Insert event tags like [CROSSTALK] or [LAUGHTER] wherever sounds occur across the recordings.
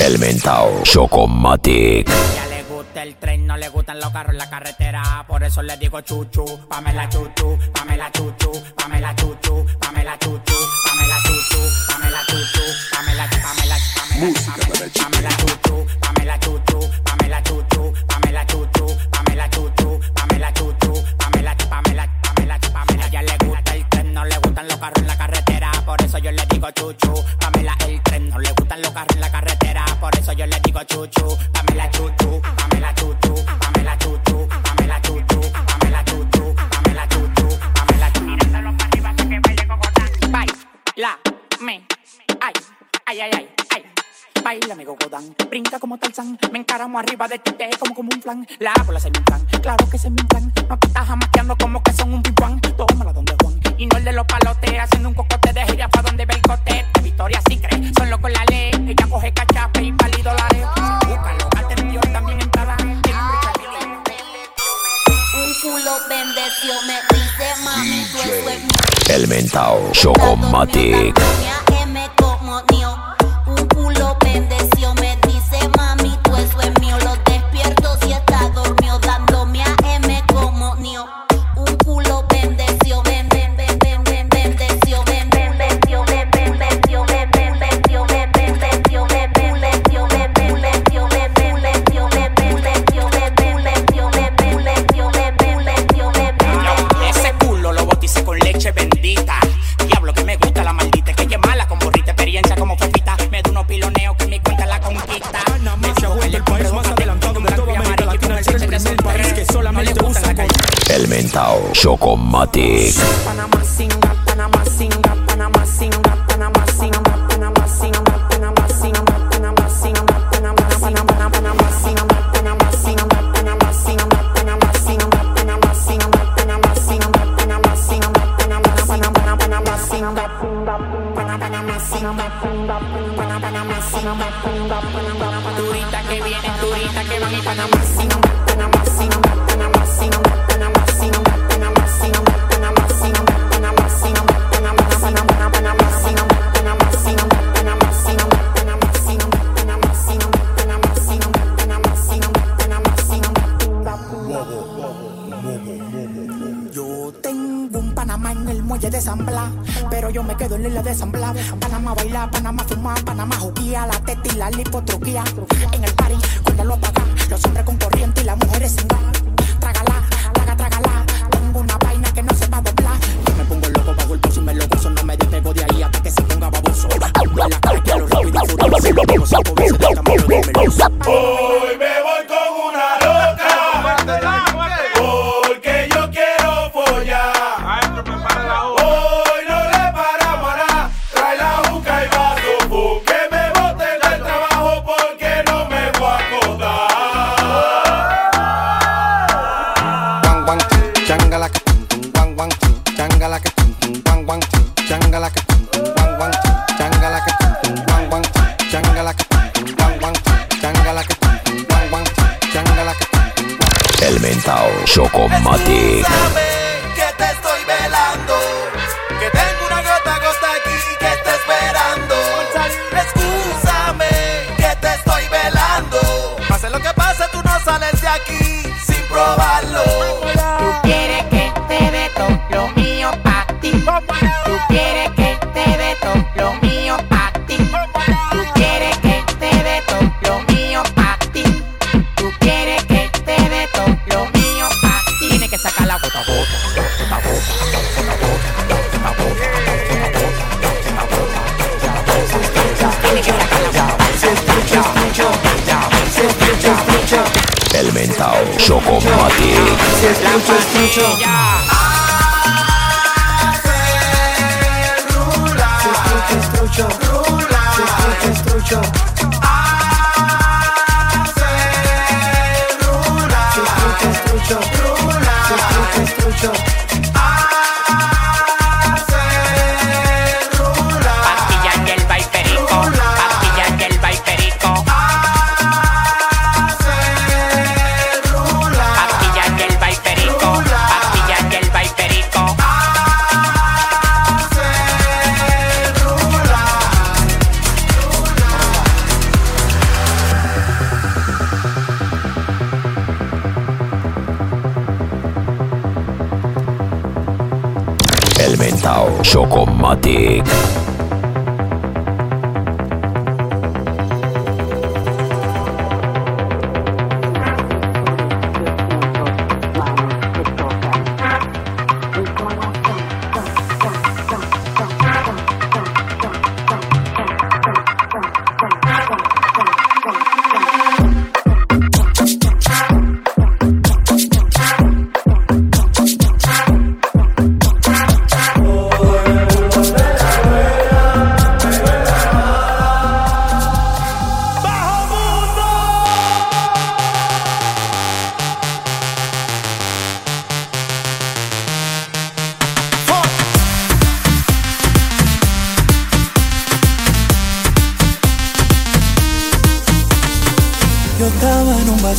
El Mentao Chocomatic gusta el tren, no le gustan los carros en la carretera. Por eso le digo chuchu, Pamela chuchu, Pamela chuchu, Pamela chuchu, Pamela chuchu, Pamela chuchu, Pamela chuchu, Pamela chuchu, Pamela chuchu, Pamela chuchu, Pamela chuchu, Pamela chuchu, Pamela chuchu, Pamela chuchu, Pamela chuchu, Pamela chuchu, Pamela Pamela Pamela. Ella le gusta el tren, no le gustan los carros en la carretera. Por eso yo le digo chuchu, Pamela el tren, no le gustan los carros en la carretera. Por eso yo le digo chuchu, Pamela chuchu, me ay, ay ay ay, ay. Bailame cocodrilo, brinca como talca, me encaramo arriba de ti, te como como un plan. La bola se me inflan, claro que se me inflan. No te estás jamaqueando como que son un pipuán. Tómala donde Juan. Y no el de los palotes, haciendo un cocote de gira pa' donde ve el cote. Experimentado. Chocomatic. Automatic. Oh. 멈춰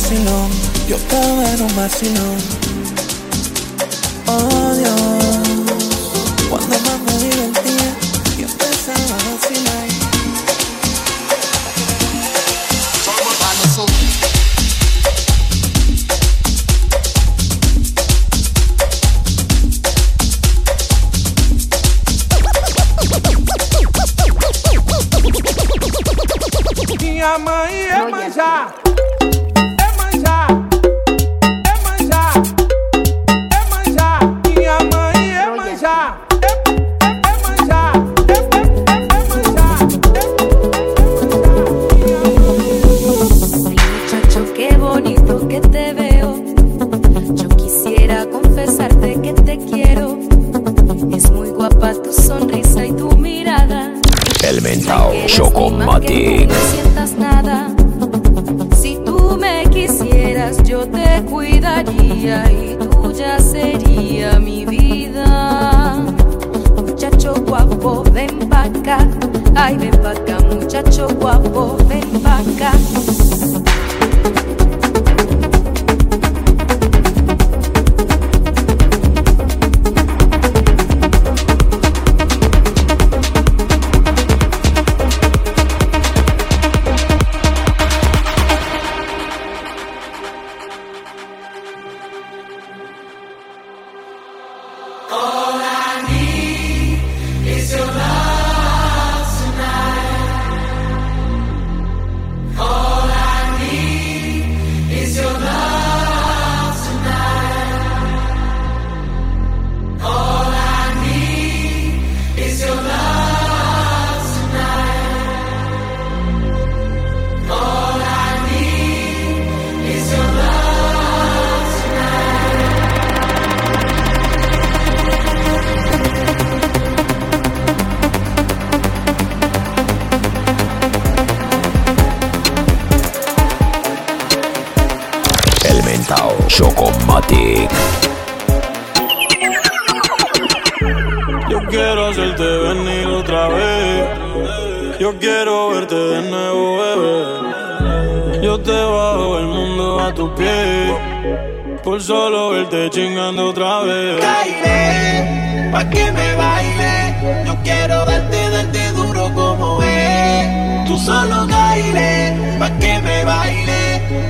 vacilón, yo estaba en un vacilón.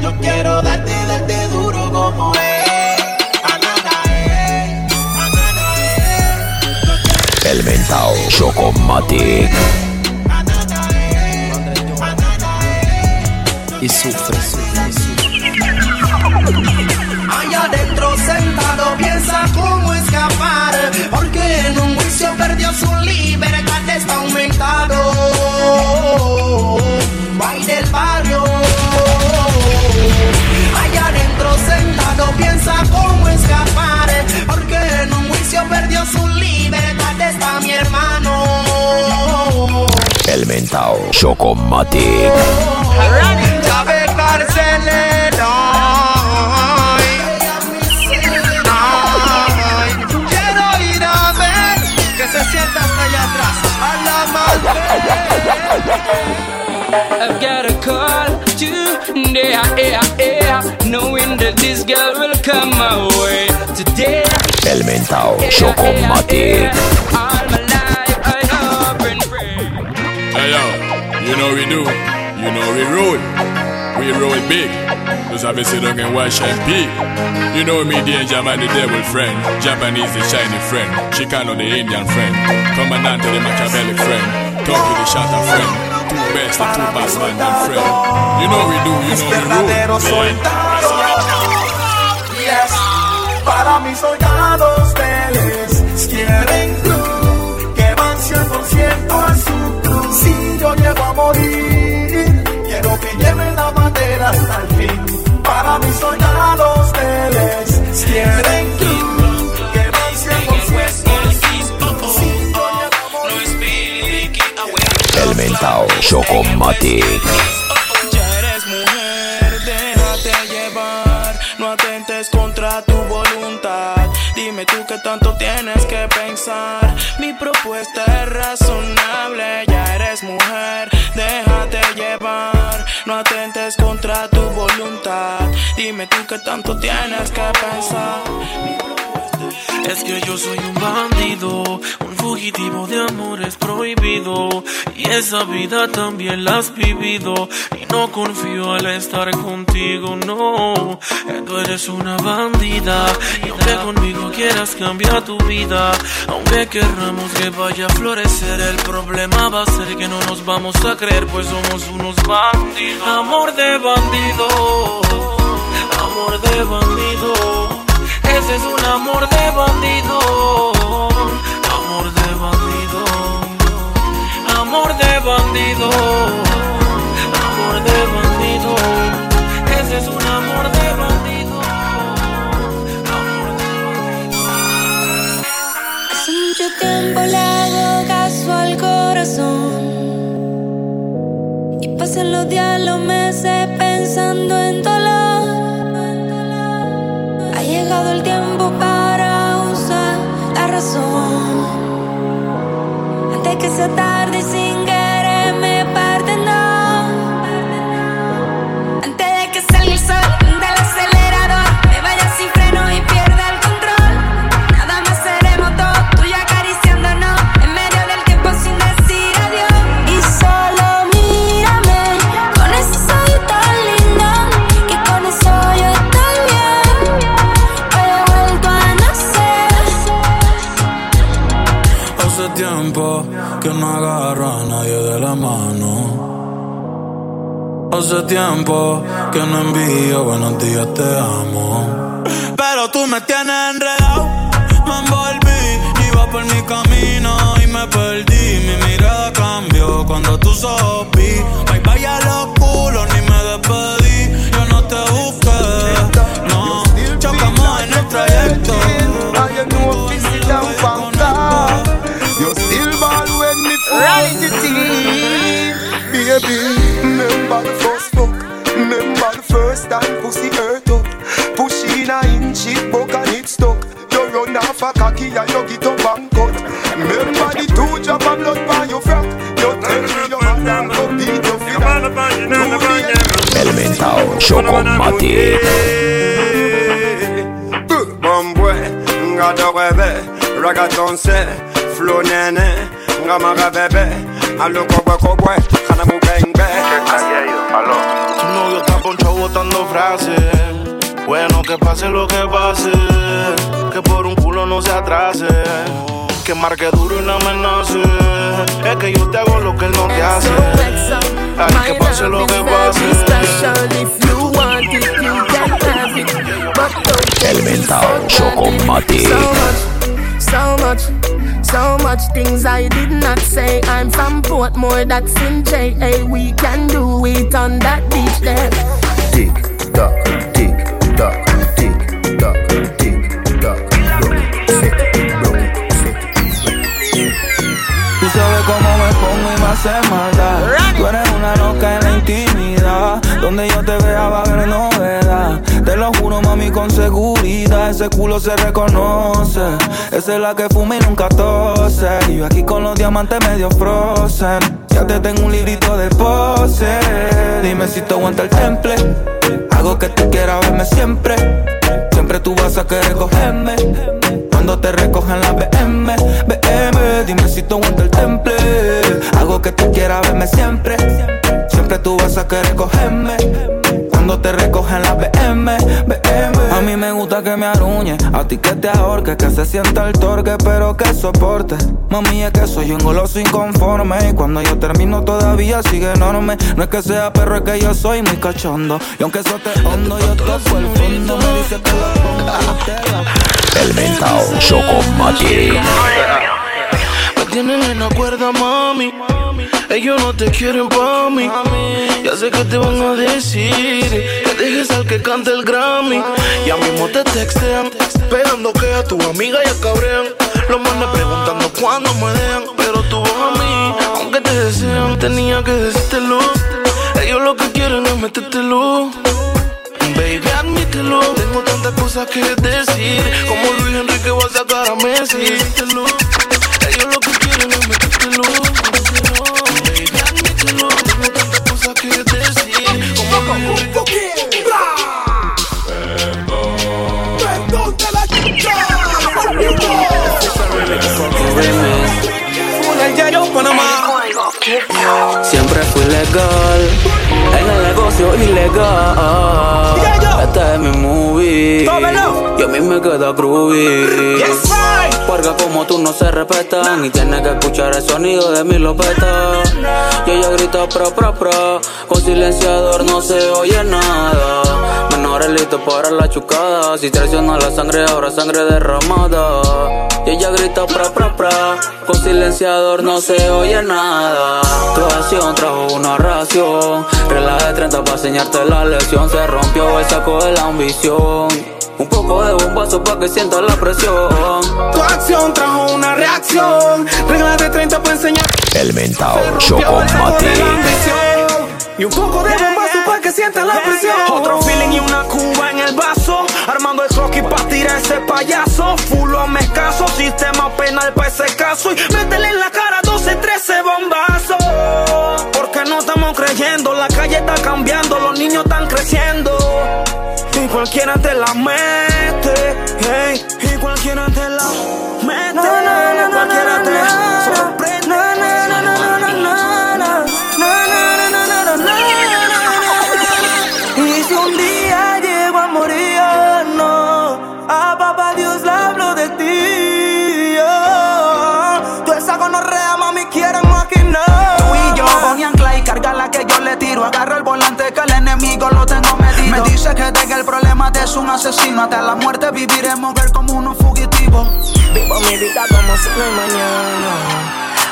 Yo quiero darte, darte duro como es. Eh, eh. El mentao Chocomatic. Eh, y sufre, experimentado. Chocomatic. I've got a call today, yeah, yeah, knowing that this girl will come my way today. Elemental, mentao Chocomatic. Yeah, You know we do, you know we roll. We roll big. Those have sit down and watch and pee. You know me, the Japan the devil friend. Japanese the shiny friend. Chicano the Indian friend. Commandante, the Machiavelli friend. Talk to the shatter friend. Two best, the two best man and friend. You know we do, you know we roll. Yes, para mis soldados, ustedes quieren cruz que van 100% a Si yo llego a morir, quiero que lleven la bandera hasta el fin. Para mis soldados fieles quieren que van 100% Dime tú qué tanto tienes que pensar. Mi propuesta es razonable. Ya eres mujer, déjate llevar. No atentes contra tu voluntad. Dime tú qué tanto tienes que pensar. Es que yo soy un bandido, un fugitivo de amores prohibido. Y esa vida también la has vivido. Y no confío al estar contigo, no. Tú eres una bandida. Y aunque conmigo quieras cambiar tu vida, aunque querramos que vaya a florecer, el problema va a ser que no nos vamos a creer, pues somos unos bandidos. Amor de bandido, amor de bandido. Es un amor de bandido. Amor de bandido. Amor de bandido. Amor de bandido. Ese es un amor de bandido. Amor de bandido. Hace mucho tiempo le hago al corazón. Y pasan los días, los Antes que Hace tiempo que no envío buenos días, te amo. Pero tú me tienes enredado, me envolví, iba por mi camino y me perdí. Mi mirada cambió cuando tú sopí. Bye bye a los culos, ni me despedí. Yo no te busqué, no. Chocamos en el trayecto. I know if sit down panta. You still ball when me rise the team. Baby, remember the first fuck. Remember the first time pussy hurt up. Push in a inch, it broke and it stuck. You run off a cocky and you get up and cut. Remember the two drop of blood by your frack. You tell me your mother go beat your feet. El mentao Chocomatic. Bombwe, nga dorebe, ragaton se, flow nene, nga maga bebe, alo kobwe kobwe, kana mu bang. Tu novio está ponchado botando frases. Bueno, que pase lo que pase. Que por un culo no se atrase. Que marque duro y no amenace. Es que yo te hago lo que él no te hace. Ay, que pase lo que pase. El mentao Chocomatic. So much, so much, so much things I did not say. I'm from Portmore, that's in JA. We can do it on that beach there. Tick tock, tick tock, tick tock, tick tock. Broke, set, broke, set. Tú sabes cómo me pongo y me hace maldad. Tú eres una loca en la intimidad. Donde yo te vea va a haber novedad. Te lo juro, mami, con seguridad. Ese culo se reconoce. Esa es la que fuma y nunca tose. Y yo aquí con los diamantes medio frozen. Ya te tengo un librito de pose. Dime si te aguanta el temple. Hago que tú quieras verme siempre. Siempre tú vas a querer cogerme. Cuando te recojan la BM, BM, dime si tú aguanta el temple. Hago que tú quieras verme siempre. Siempre tú vas a querer cogerme. Cuando te recogen la BM, BM. A mí me gusta que me arruñe, a ti que te ahorque, que se sienta el torque, pero que soporte. Mami, es que soy un goloso inconforme. Y cuando yo termino todavía sigue enorme. No es que sea perro, es que yo soy muy cachondo. Y aunque eso te hondo, yo toco el fondo. Me dice que lo ponga El mentao Chocomatic. Me tienen en la cuerda, mami. Ellos no te quieren pa' mí. Ya sé que te van a decir que dejes al que cante el Grammy. Ya mismo te textean, esperando que a tu amiga ya cabrean. Los manes preguntando cuándo me dejan, pero tú vas a mí, aunque te desean, tenía que decírtelo. Ellos lo que quieren es metértelo. Baby, admítelo. Tengo tantas cosas que decir. Como Luis Enrique va a sacar a Messi. Ellos lo que quieren es metértelo. Siempre fui legal en el negocio ilegal. Esta es mi movie. Y a mí me queda groovy. Porque como tú no se respetan y tienes que escuchar el sonido de mi lopeta. Y ella grita pro pro pro. Con silenciador no se oye nada. Menores listos para la chucada. Si traiciona la sangre, ahora sangre derramada. Y ella grita pra pra pra. Con silenciador no se oye nada. Tu acción trajo una ración. Relaje 30 para enseñarte la lección. Se rompió el saco de la ambición. Un poco de bombazo para que sientas la presión. Tu acción trajo una reacción. Reglas de 30 para enseñar. El mentao Chocomatic. Y un poco de bombazo que sientan la presión. Otro feeling y una cuba en el vaso. Armando el croquis para tirar ese payaso. Fulo me escaso. Sistema penal para ese caso. Y métele en la cara 12, 13 bombazos. Porque no estamos creyendo. La calle está cambiando. Los niños están creciendo. Y cualquiera te la mete. Hey, Agarro el volante que el enemigo lo tengo medido. Me dice que tenga el problema de es un asesino. Hasta la muerte viviremos ver como unos fugitivos. Vivo mi vida como si no hay mañana.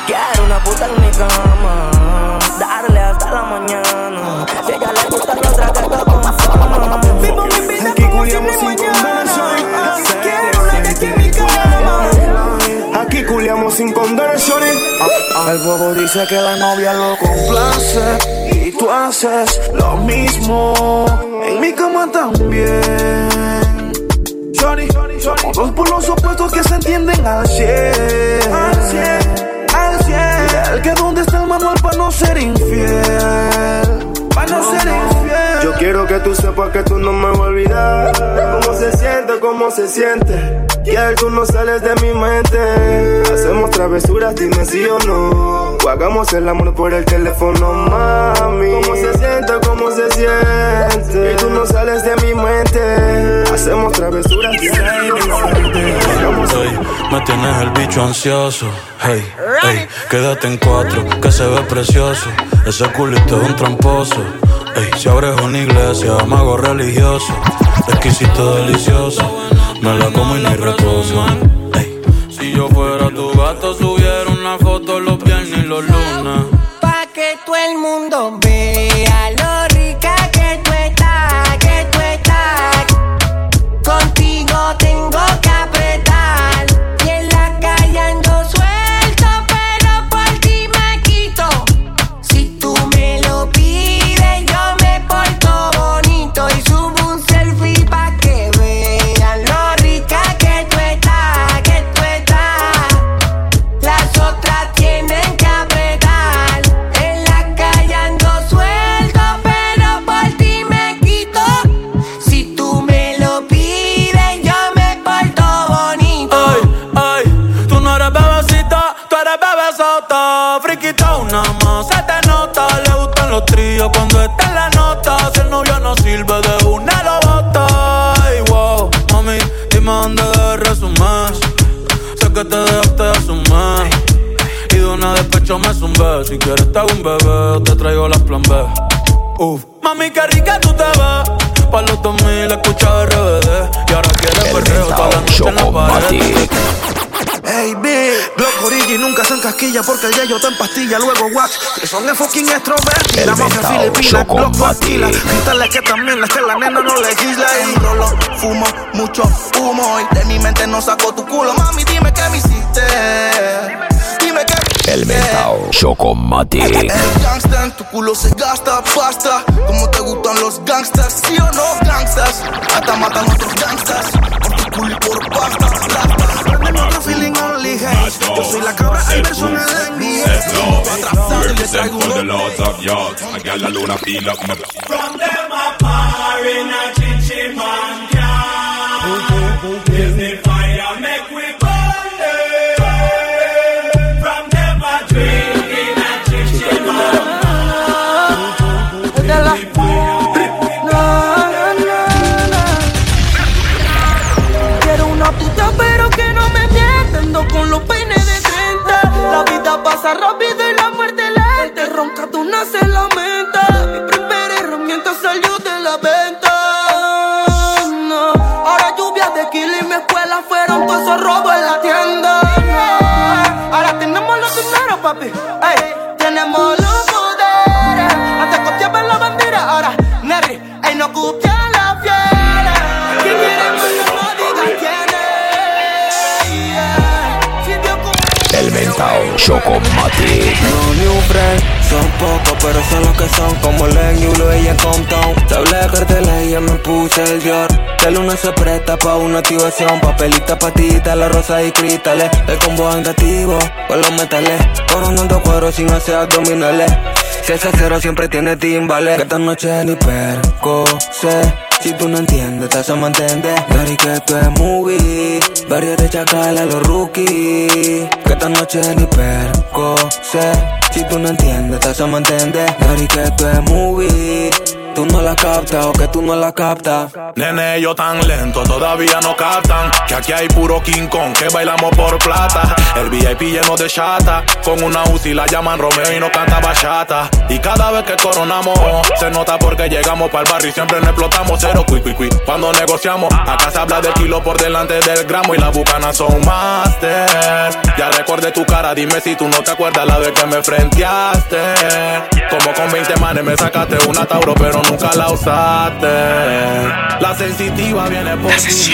Quiero una puta en mi cama. Darle hasta la mañana. Si ella le gusta, no traga con fama. Vivo mi vida como si no hay mañana. Quiero una de aquí en mi cama. Aquí culiamos sin condiciones. El bobo dice que la novia lo complace tú haces lo mismo. En mi cama también. Shorty, somos dos por los opuestos que se entienden al 100. Al 100, al 100. El que dónde está el manual para no ser infiel. Para no ser infiel. Yo quiero que tú sepas que tú no me vas a olvidar. Cómo se siente, cómo se siente. Que tú no sales de mi mente. Hacemos travesuras, dime sí o no. O hagamos el amor por el teléfono, mami. Cómo se siente, cómo se siente. Y tú no sales de mi mente. Hacemos travesuras, dime sí o no. Hagamos Ey, me tienes el bicho ansioso. Hey, ey, quédate en cuatro, que se ve precioso. Ese culito es un tramposo. Ey, si abres una iglesia, mago religioso. Exquisito, delicioso. Me la como y no hay reposo. Ey, si yo fuera tu gato, subiera una foto los viernes y los lunes. Pa' que todo el mundo vea traigo las plan B. Uf, mami, qué rica tú te ves. Pa' los 2000 escucha RBD. Y ahora quieres perreo toda la noche en la pared. Hey, big, Glock Origi nunca se encasquilla porque el yello está en pastilla. Luego wax, que son el fucking extroverti. La mafia filipina, Glock vacila. Quítale que también es que la nena no legisla. Y rolo, fumo, mucho humo. Y de mi mente no saco tu culo. Mami, dime qué me hiciste. Dime El mentao Chocomatic. El gangster, tu culo se gasta pasta. Como te gustan los gangsters, sí o no, gangsters. Hasta matan otros gangsters. Por tu culo y por pasta. Prendeme otro feeling only hate. Yo soy la cabra, el verso en NBA. Atrasado y le traigo for the un lords of yards. A gal alone a feel up my From them par in a chichi man. Se pa' una activación Papelita, patita, la rosa y cristales. El combo andativo con los metales. Coronando cuero sin hacer abdominales. Si ese cero siempre tiene timbales. Que esta noche ni perco sé. Si tú no entiendes, te hace entender Dari que esto es movie. Varios de chacal a los rookies. Que esta noche ni perco sé. Si tú no entiendes, te hace entender Dari que esto es movie Tú no la captas o que tú no la captas. Nene, yo tan lento, todavía no captan Que aquí hay puro King Kong, que bailamos por plata. El VIP lleno de chata Con una UCI la llaman Romeo y no canta bachata. Y cada vez que coronamos Se nota porque llegamos pa'l barrio y siempre no explotamos. Cero cui cui cui Cuando negociamos Acá se habla de kilo por delante del gramo Y las bucanas son master Ya recordé tu cara, dime si tú no te acuerdas La vez que me frenteaste. Como con 20 manes me sacaste una Tauro pero nunca la usaste. La sensitiva viene por ti.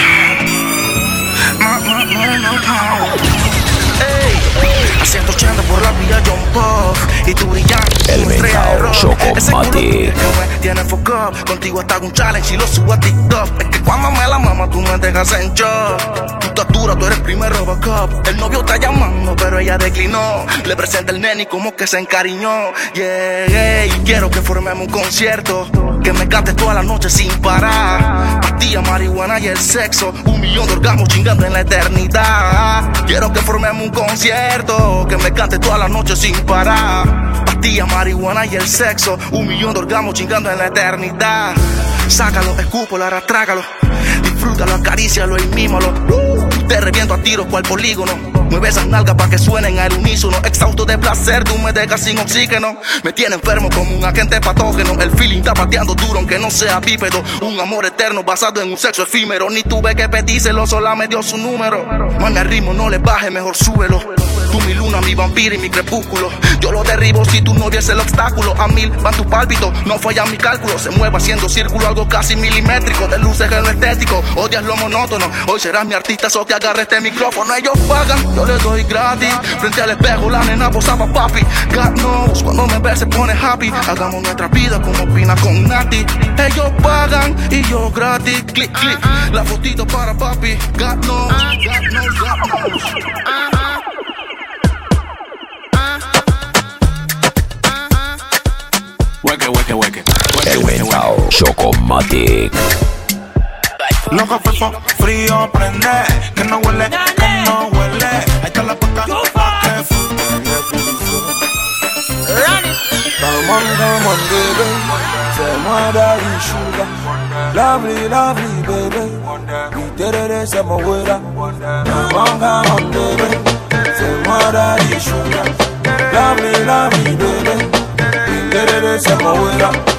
A 180 por la vía John Puff Y tú brillante El mentao Chocomatic. tiene fuck up Contigo hasta un challenge y lo subo a TikTok. Es que cuando me la mama tú me dejas en shock tú eres primer Robocop. El novio está llamando pero ella declinó. Le presenta el nene y como que se encariñó. Yeah, quiero que formemos un concierto. Que me cantes toda la noche sin parar. Pastilla, marihuana y el sexo. Un millón de orgasmos chingando en la eternidad. Quiero que formemos un concierto. Que me cantes toda la noche sin parar. Pastilla, marihuana y el sexo. Un millón de orgasmos chingando en la eternidad. Sácalo, escúpalo, ahora trágalo Disfrútalo, acarícialo y mímalo Te reviento a tiros cual polígono Mueve esas nalgas pa' que suenen al unísono. Exhausto de placer, tú me dejas sin oxígeno. Me tiene enfermo como un agente patógeno. El feeling está pateando duro aunque no sea bípedo. Un amor eterno basado en un sexo efímero. Ni tuve que pedírselo, sola me dio su número. Mami al ritmo, no le baje, mejor súbelo. Tú mi luna, mi vampiro y mi crepúsculo. Yo lo derribo si tú no vies el obstáculo. A mil van tus pálpitos, no fallan mi cálculo. Se mueve haciendo círculo, algo casi milimétrico. De luces en odias lo monótono. Hoy serás mi artista, so que agarre este micrófono. Ellos pagan, yo les doy gratis. Frente al espejo, la nena posaba papi. God knows, cuando me ve se pone happy. Hagamos nuestra vida como Pina con Nati. Ellos pagan y yo gratis. Click, click, la fotito para papi. God knows, God knows, God knows. Hueque, hueque, hueque. El mentao Chocomatic. Loco fefo, frío prende, que no huele, on huele. Ahí está la Come on, come on, baby. Lovely, lovely, baby. Mi terere, c'est mon huela. Come on, come on, baby. C'est moi, daddy, sugar. Lovely, lovely, baby. Mi terere, c'est mon huela.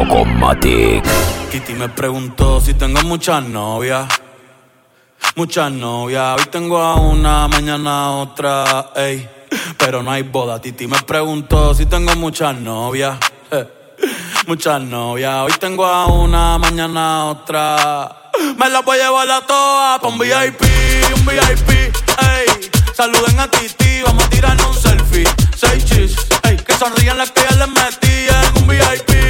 Chocomatic. Kitty me preguntó si tengo muchas novias. Muchas novias. Hoy tengo a una, mañana a otra, ey. Pero no hay boda. Titi me preguntó si tengo muchas novias. [LAUGHS] Muchas novias. Hoy tengo a una, mañana a otra. Me las voy a llevar a todas pa' un VIP, un VIP, ey. Saluden a Titi, vamos a tirarnos un selfie. Seis chis, ey. Que sonrían las que ya les metí un VIP.